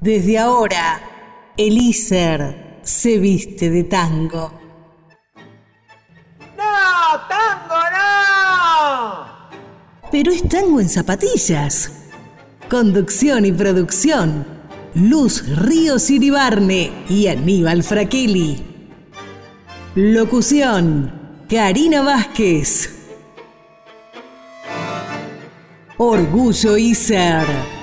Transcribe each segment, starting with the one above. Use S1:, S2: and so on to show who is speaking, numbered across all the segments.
S1: Desde ahora, Elíser se viste de tango.
S2: ¡No! ¡Tango no!
S1: Pero es tango en zapatillas. Conducción y producción. Luz Ríos Iribarne y Aníbal Fraquelli. Locución. Karina Vázquez. Orgullo Iser.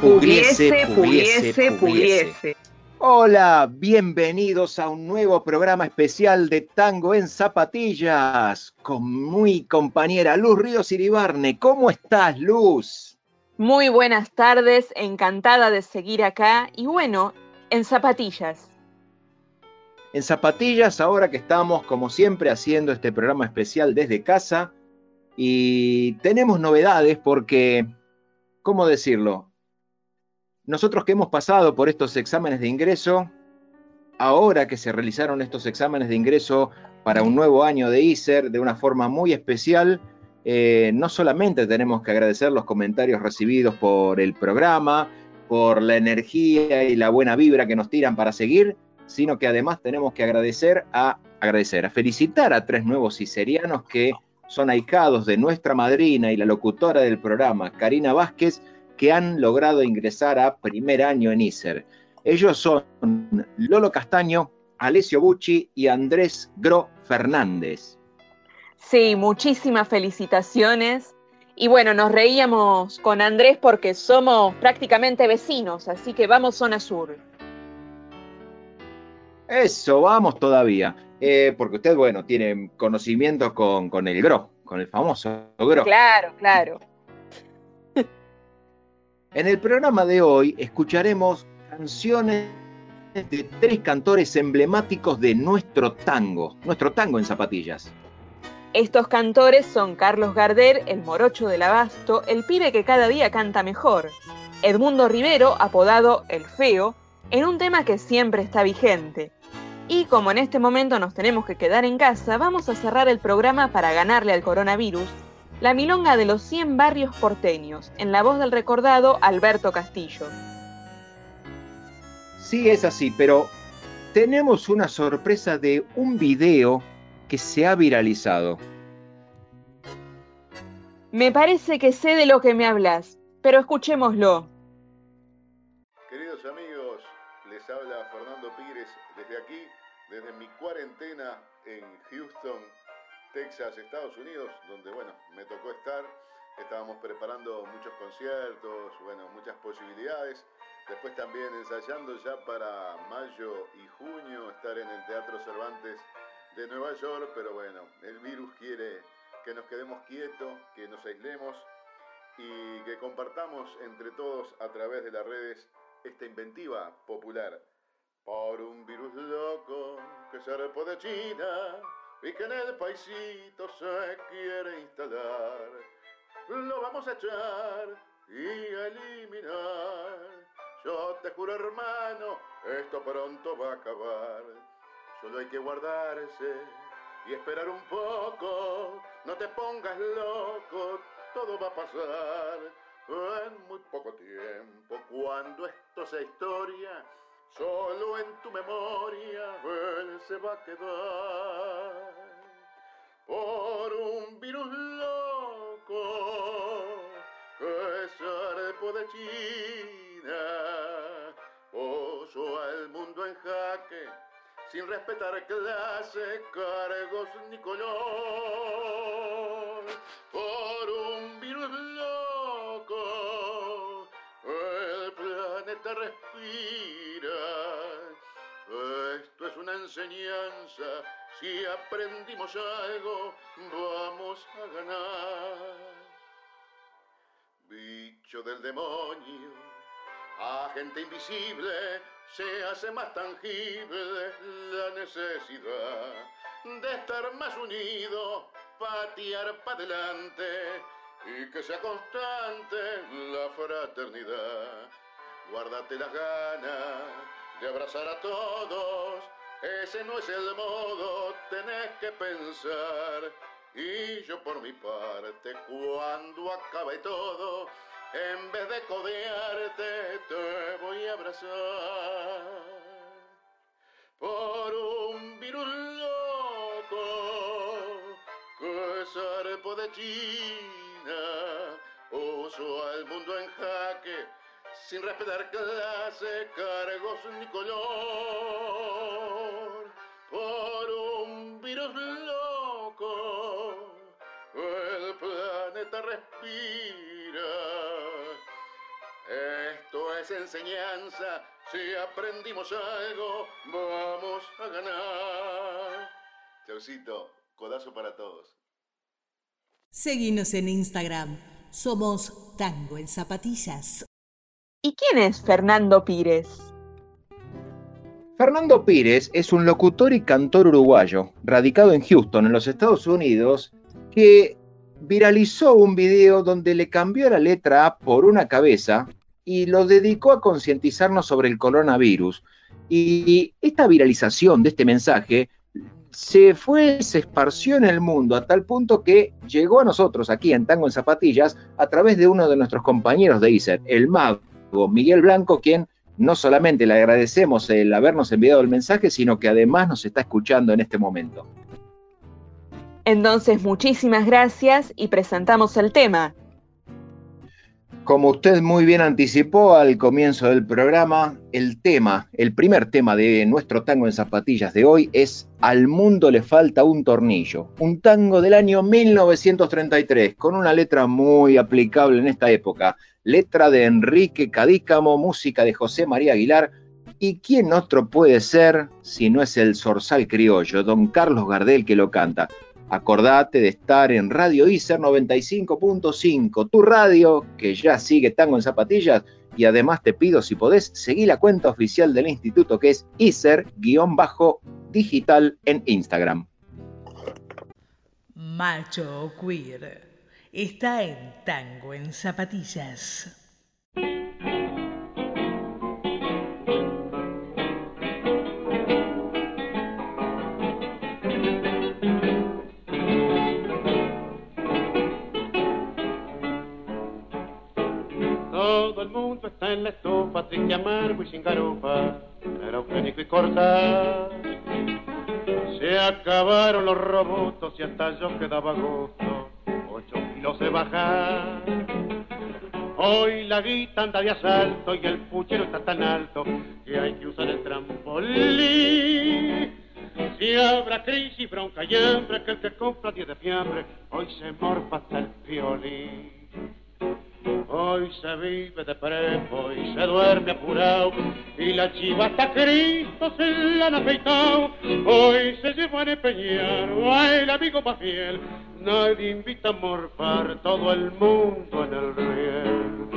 S3: Pugliese, pugliese, pugliese.
S4: Hola, bienvenidos a un nuevo programa especial de Tango en Zapatillas con mi compañera Luz Ríos Iribarne. ¿Cómo estás, Luz?
S3: Muy buenas tardes, encantada de seguir acá y bueno, en zapatillas.
S4: En zapatillas, ahora que estamos como siempre haciendo este programa especial desde casa y tenemos novedades porque, ¿cómo decirlo? Nosotros que hemos pasado por estos exámenes de ingreso, ahora que se realizaron estos exámenes de ingreso para un nuevo año de ISER de una forma muy especial, eh, no solamente tenemos que agradecer los comentarios recibidos por el programa, por la energía y la buena vibra que nos tiran para seguir, sino que además tenemos que agradecer a agradecer, felicitar a tres nuevos iserianos que son ahicados de nuestra madrina y la locutora del programa, Karina Vázquez, que han logrado ingresar a primer año en ISER. Ellos son Lolo Castaño, Alessio Bucci y Andrés Gro Fernández.
S3: Sí, muchísimas felicitaciones. Y bueno, nos reíamos con Andrés porque somos prácticamente vecinos, así que vamos zona sur.
S4: Eso, vamos todavía. Eh, porque usted, bueno, tiene conocimientos con, con el GRO, con el famoso GRO.
S3: Claro, claro.
S4: En el programa de hoy escucharemos canciones de tres cantores emblemáticos de nuestro tango, nuestro tango en zapatillas.
S3: Estos cantores son Carlos Gardel, el morocho del abasto, el pibe que cada día canta mejor, Edmundo Rivero, apodado El Feo, en un tema que siempre está vigente. Y como en este momento nos tenemos que quedar en casa, vamos a cerrar el programa para ganarle al coronavirus la milonga de los 100 barrios porteños, en la voz del recordado Alberto Castillo.
S4: Sí, es así, pero tenemos una sorpresa de un video que se ha viralizado.
S3: Me parece que sé de lo que me hablas, pero escuchémoslo.
S5: Queridos amigos, les habla Fernando Pires desde aquí, desde mi cuarentena en Houston, Texas, Estados Unidos, donde bueno, me tocó estar. Estábamos preparando muchos conciertos, bueno, muchas posibilidades. Después también ensayando ya para mayo y junio estar en el Teatro Cervantes de Nueva York, pero bueno, el virus quiere que nos quedemos quietos, que nos aislemos y que compartamos entre todos a través de las redes esta inventiva popular. Por un virus loco que se de China, y que en el paisito se quiere instalar. Lo vamos a echar y a eliminar. Yo te juro, hermano, esto pronto va a acabar. Solo hay que guardarse y esperar un poco. No te pongas loco, todo va a pasar. En muy poco tiempo, cuando esto sea historia, Solo en tu memoria él se va a quedar por un virus loco que zarpo de China puso al mundo en jaque sin respetar clase, cargos ni color. Por un virus loco el planeta respira esto es una enseñanza, si aprendimos algo, vamos a ganar. Bicho del demonio, agente invisible, se hace más tangible la necesidad de estar más unido, patear para adelante y que sea constante la fraternidad. Guárdate las ganas de abrazar a todos. Ese no es el modo, tenés que pensar. Y yo por mi parte, cuando acabe todo, En vez de codearte, te voy a abrazar. Por un virus loco que zarpo de China puso al mundo en jaque sin respetar clase, cargos ni color. Por un virus loco el planeta respira. Esto es enseñanza, si aprendimos algo, vamos a ganar. Chaucito, codazo para todos.
S1: Seguinos en Instagram. Somos Tango en Zapatillas.
S3: ¿Y quién es Fernando Pires?
S4: Fernando Pires es un locutor y cantor uruguayo, radicado en Houston, en los Estados Unidos, que viralizó un video donde le cambió la letra A por una cabeza y lo dedicó a concientizarnos sobre el coronavirus. Y esta viralización de este mensaje se fue, se esparció en el mundo a tal punto que llegó a nosotros aquí en Tango en Zapatillas a través de uno de nuestros compañeros de ISER, el mago Miguel Blanco, quien no solamente le agradecemos el habernos enviado el mensaje, sino que además nos está escuchando en este momento.
S3: Entonces, muchísimas gracias y presentamos el tema.
S4: Como usted muy bien anticipó al comienzo del programa, el tema, el primer tema de nuestro tango en zapatillas de hoy es Al mundo le falta un tornillo, un tango del año 1933, con una letra muy aplicable en esta época, letra de Enrique Cadícamo, música de José María Aguilar, y quién otro puede ser si no es el zorzal criollo, don Carlos Gardel que lo canta. Acordate de estar en Radio ICER 95.5, tu radio que ya sigue tango en zapatillas y además te pido si podés seguir la cuenta oficial del instituto que es ICER-digital en Instagram.
S1: Macho queer está en tango en zapatillas.
S6: Y sin garufa, era eugénico y corta. Se acabaron los robotos y hasta yo quedaba gusto, ocho kilos de bajar. Hoy la guita anda de asalto y el puchero está tan alto que hay que usar el trampolín. Si habrá crisis, bronca y hambre, que el que compra 10 de fiambre, hoy se morfa hasta el violín. Hoy se vive de prepo y se duerme apurado y la chiva hasta Cristo se la han afeitado. Hoy se lleva a empeñar a el amigo más fiel. Nadie invita a morfar todo el mundo en el riel.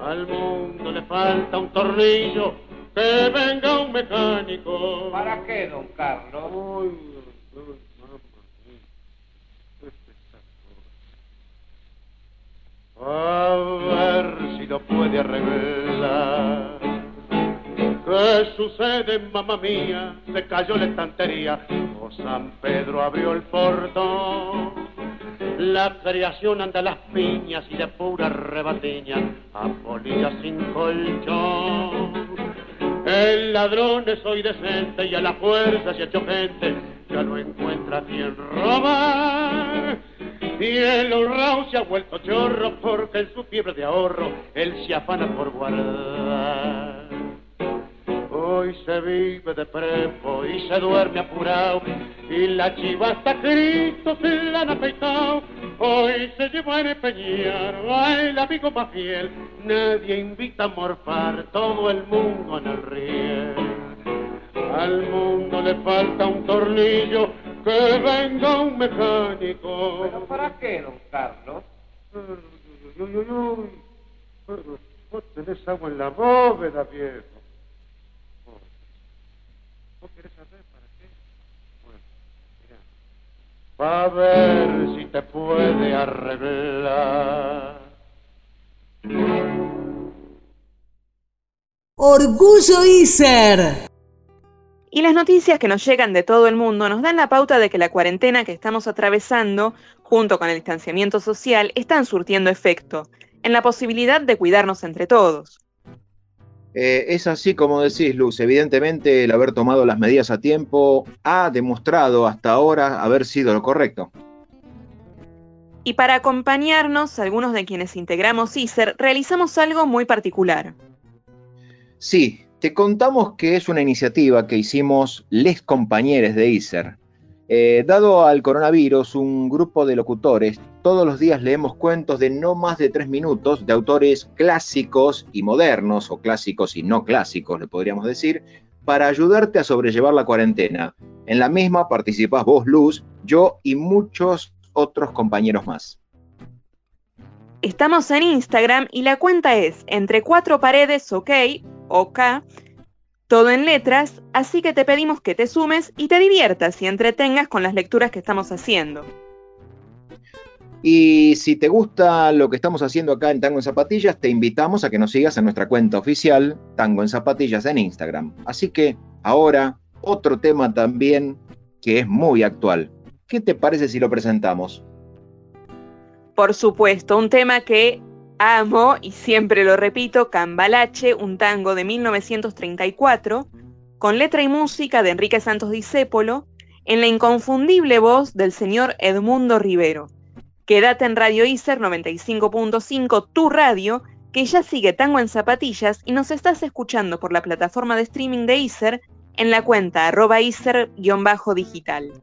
S6: Al mundo le falta un tornillo, que venga un mecánico.
S2: ¿Para qué, don Carlos?
S6: A ver si lo puede arreglar. ¿Qué sucede, mamá mía? Se cayó la estantería o San Pedro abrió el portón. La creación anda a las piñas y de pura rebatiña, a polillas sin colchón. El ladrón es hoy decente y a la fuerza se ha hecho gente, ya no encuentra quien robar. Y el honrado se ha vuelto chorro porque en su fiebre de ahorro él se afana por guardar. Hoy se vive de prepo y se duerme apurado y la chiva hasta Cristo se la han afeitado. Hoy se lleva a empeñar el amigo más fiel. Nadie invita a morfar todo el mundo en el riel. Al mundo le falta un tornillo que venga un mecánico.
S2: ¿Pero para qué, don Carlos?
S6: Uy, uy, uy, uy. Vos tenés agua en la bóveda, viejo. ¿Vos querés saber para qué? Bueno, mira. Va a ver si te puede arreglar.
S1: Orgullo ISER.
S3: Y las noticias que nos llegan de todo el mundo nos dan la pauta de que la cuarentena que estamos atravesando, junto con el distanciamiento social, están surtiendo efecto. en la posibilidad de cuidarnos entre todos.
S4: Eh, es así como decís, Luz. Evidentemente, el haber tomado las medidas a tiempo ha demostrado hasta ahora haber sido lo correcto.
S3: Y para acompañarnos, algunos de quienes integramos ISER, realizamos algo muy particular.
S4: Sí, te contamos que es una iniciativa que hicimos les compañeros de ISER. Eh, dado al coronavirus, un grupo de locutores todos los días leemos cuentos de no más de tres minutos de autores clásicos y modernos, o clásicos y no clásicos, le podríamos decir, para ayudarte a sobrellevar la cuarentena. En la misma participas vos, Luz, yo y muchos otros compañeros más.
S3: Estamos en Instagram y la cuenta es entre cuatro paredes, ok, ok, todo en letras, así que te pedimos que te sumes y te diviertas y entretengas con las lecturas que estamos haciendo.
S4: Y si te gusta lo que estamos haciendo acá en Tango en Zapatillas, te invitamos a que nos sigas en nuestra cuenta oficial Tango en Zapatillas en Instagram. Así que ahora, otro tema también que es muy actual. ¿Qué te parece si lo presentamos?
S3: Por supuesto, un tema que Amo, y siempre lo repito, Cambalache, un tango de 1934, con letra y música de Enrique Santos Discépolo, en la inconfundible voz del señor Edmundo Rivero. Quédate en Radio Iser 95.5, tu radio, que ya sigue Tango en Zapatillas y nos estás escuchando por la plataforma de streaming de Iser en la cuenta arroba Iser-digital.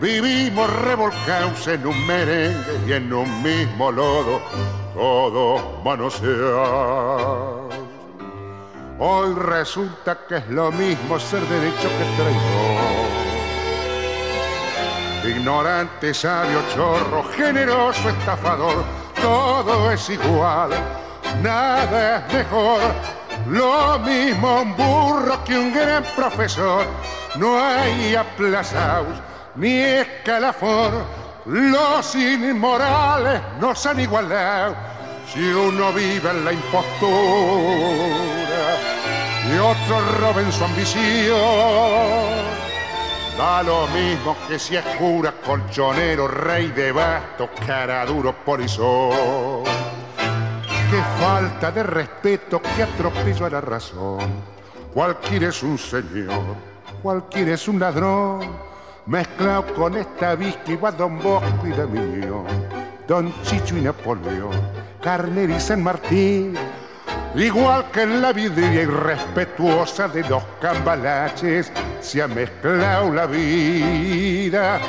S7: Vivimos revolcados en un merengue y en un mismo lodo todo manosear. Hoy resulta que es lo mismo ser derecho que traidor. Ignorante, sabio, chorro, generoso, estafador, todo es igual, nada es mejor. Lo mismo un burro que un gran profesor, no hay aplazados ni escalafón los inmorales nos han igualado si uno vive en la impostura y otro roba en su ambición. Da lo mismo que si es cura, colchonero, rey de bastos, cara duro, polizón. Qué falta de respeto, qué atropello a la razón. Cualquiera es un señor, cualquiera es un ladrón mezclado con esta víctima Don Bosco y de Don Chicho y Napoleón, Carner y San Martín, igual que en la vidria irrespetuosa de los cambalaches, se ha mezclado la vida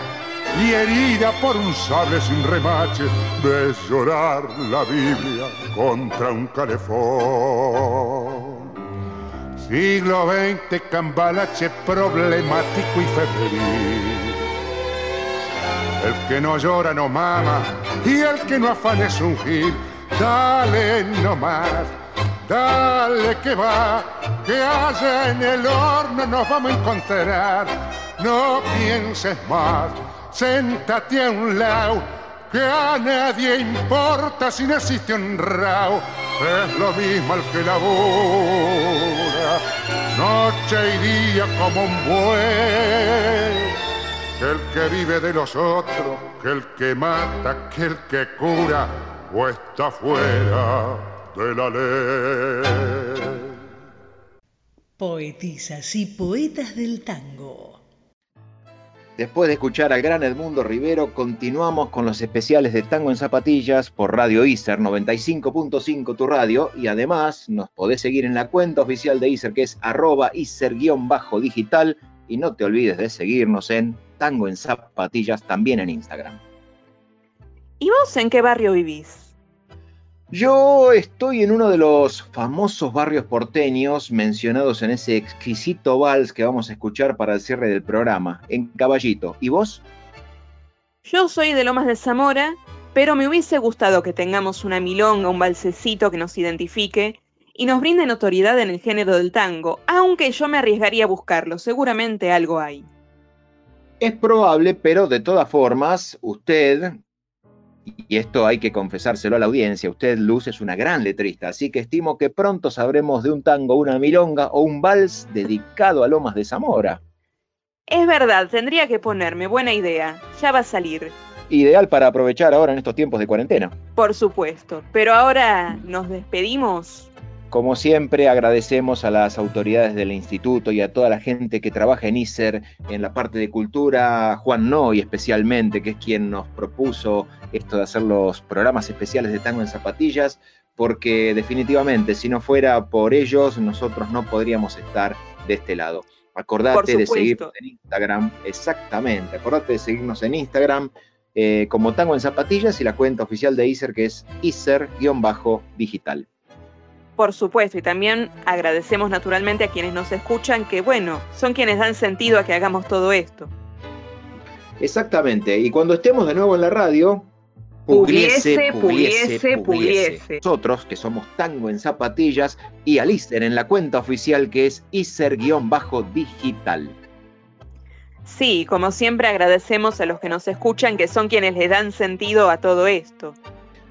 S7: y herida por un sable sin remache, de llorar la Biblia contra un calefón. Siglo XX, cambalache problemático y febril. El que no llora no mama y el que no afana es un gil. Dale nomás, dale que va, que allá en el horno nos vamos a encontrar. No pienses más, séntate a un lado, que a nadie importa si un rao es lo mismo el que labora, noche y día como un buey, que el que vive de los otros, que el que mata, que el que cura, o está fuera de la ley.
S1: Poetisas y poetas del tango.
S4: Después de escuchar al gran Edmundo Rivero, continuamos con los especiales de Tango en Zapatillas por Radio ISER 95.5 tu radio y además nos podés seguir en la cuenta oficial de ISER que es arroba ISER-digital y no te olvides de seguirnos en Tango en Zapatillas también en Instagram.
S3: ¿Y vos en qué barrio vivís?
S4: Yo estoy en uno de los famosos barrios porteños mencionados en ese exquisito vals que vamos a escuchar para el cierre del programa, en Caballito. ¿Y vos?
S3: Yo soy de Lomas de Zamora, pero me hubiese gustado que tengamos una milonga, un balsecito que nos identifique y nos brinde notoriedad en el género del tango, aunque yo me arriesgaría a buscarlo, seguramente algo hay.
S4: Es probable, pero de todas formas, usted, y esto hay que confesárselo a la audiencia, usted, Luz, es una gran letrista, así que estimo que pronto sabremos de un tango, una milonga o un vals dedicado a Lomas de Zamora.
S3: Es verdad, tendría que ponerme, buena idea, ya va a salir.
S4: Ideal para aprovechar ahora en estos tiempos de cuarentena.
S3: Por supuesto, pero ahora nos despedimos.
S4: Como siempre, agradecemos a las autoridades del instituto y a toda la gente que trabaja en ISER en la parte de cultura, Juan Noy especialmente, que es quien nos propuso esto de hacer los programas especiales de tango en zapatillas, porque definitivamente si no fuera por ellos, nosotros no podríamos estar de este lado. Acordate de seguirnos en Instagram, exactamente, acordate de seguirnos en Instagram eh, como Tango en Zapatillas y la cuenta oficial de ISER que es ISER-digital.
S3: Por supuesto, y también agradecemos naturalmente a quienes nos escuchan, que bueno, son quienes dan sentido a que hagamos todo esto.
S4: Exactamente, y cuando estemos de nuevo en la radio,
S3: pudiese, pudiese, pudiese.
S4: Nosotros, que somos Tango en Zapatillas, y al ISER en la cuenta oficial que es ISER-digital.
S3: Sí, como siempre agradecemos a los que nos escuchan, que son quienes le dan sentido a todo esto.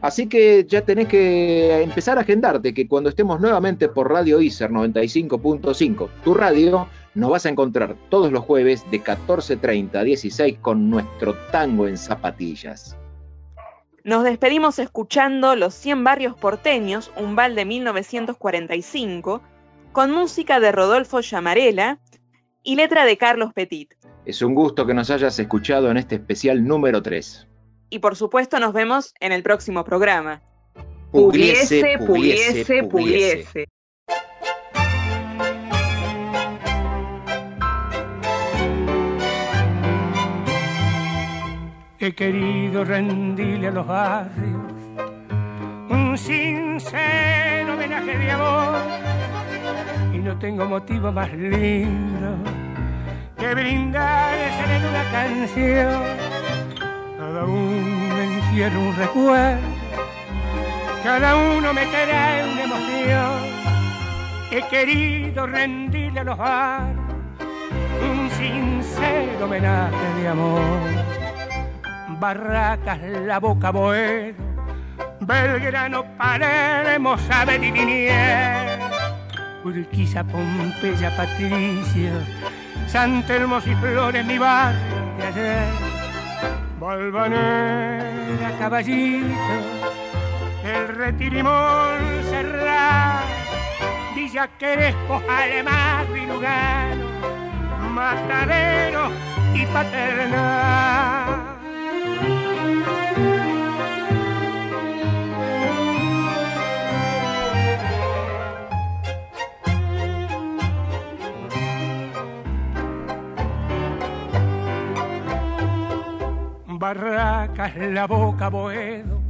S4: Así que ya tenés que empezar a agendarte que cuando estemos nuevamente por Radio ISER 95.5, tu radio, nos vas a encontrar todos los jueves de 14.30 a 16 con nuestro tango en zapatillas.
S3: Nos despedimos escuchando Los 100 Barrios Porteños, un bal de 1945, con música de Rodolfo Llamarela y letra de Carlos Petit.
S4: Es un gusto que nos hayas escuchado en este especial número 3.
S3: Y por supuesto nos vemos en el próximo programa.
S4: Pudiese, pudiese, pudiese.
S8: He querido rendirle a los barrios un sincero homenaje de amor y no tengo motivo más lindo que brindarse en una canción. Cada uno encierra un recuerdo, cada uno me trae una emoción. He querido rendirle a los barrios un sincero homenaje de amor. Barracas, la boca Boedo, Belgrano, Palermo, Saber y Linier, Urquiza, Pompeya, Patricia, San Telmo y Flores, mi barrio de ayer, Valvanera, Caballito, El Retirimón, Serrat, Villa Crespo, Alemán y Lugano, Matadero y Paternal. Boca, Boedo,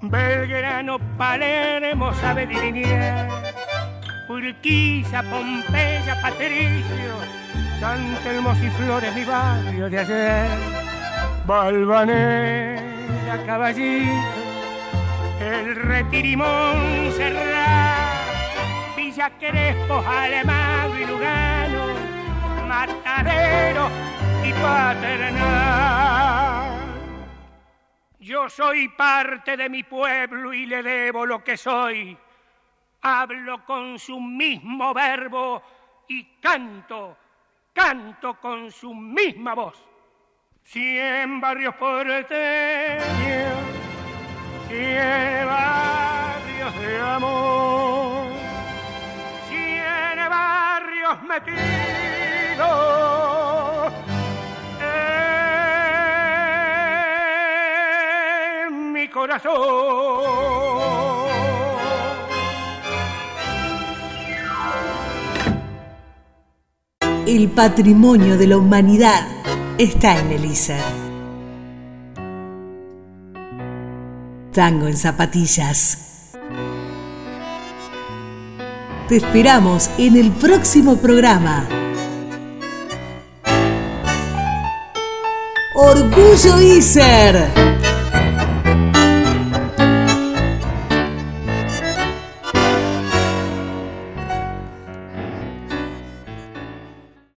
S8: Belgrano, Palermo, Sabe Linier, Urquiza, Pompeya, Patricio, San Telmo y Flores, mi barrio de ayer, Balvanera, Caballito, El Retirimón, Serrat, Villa Crespo, Alemán y Lugano, Matadero y Paternal. Yo soy parte de mi pueblo y le debo lo que soy. Hablo con su mismo verbo y canto, canto con su misma voz. Cien barrios porteños, cien barrios de amor, cien barrios metidos corazón.
S1: El patrimonio de la humanidad está en el ISER. Tango en zapatillas. Te esperamos en el próximo programa. Orgullo ISER.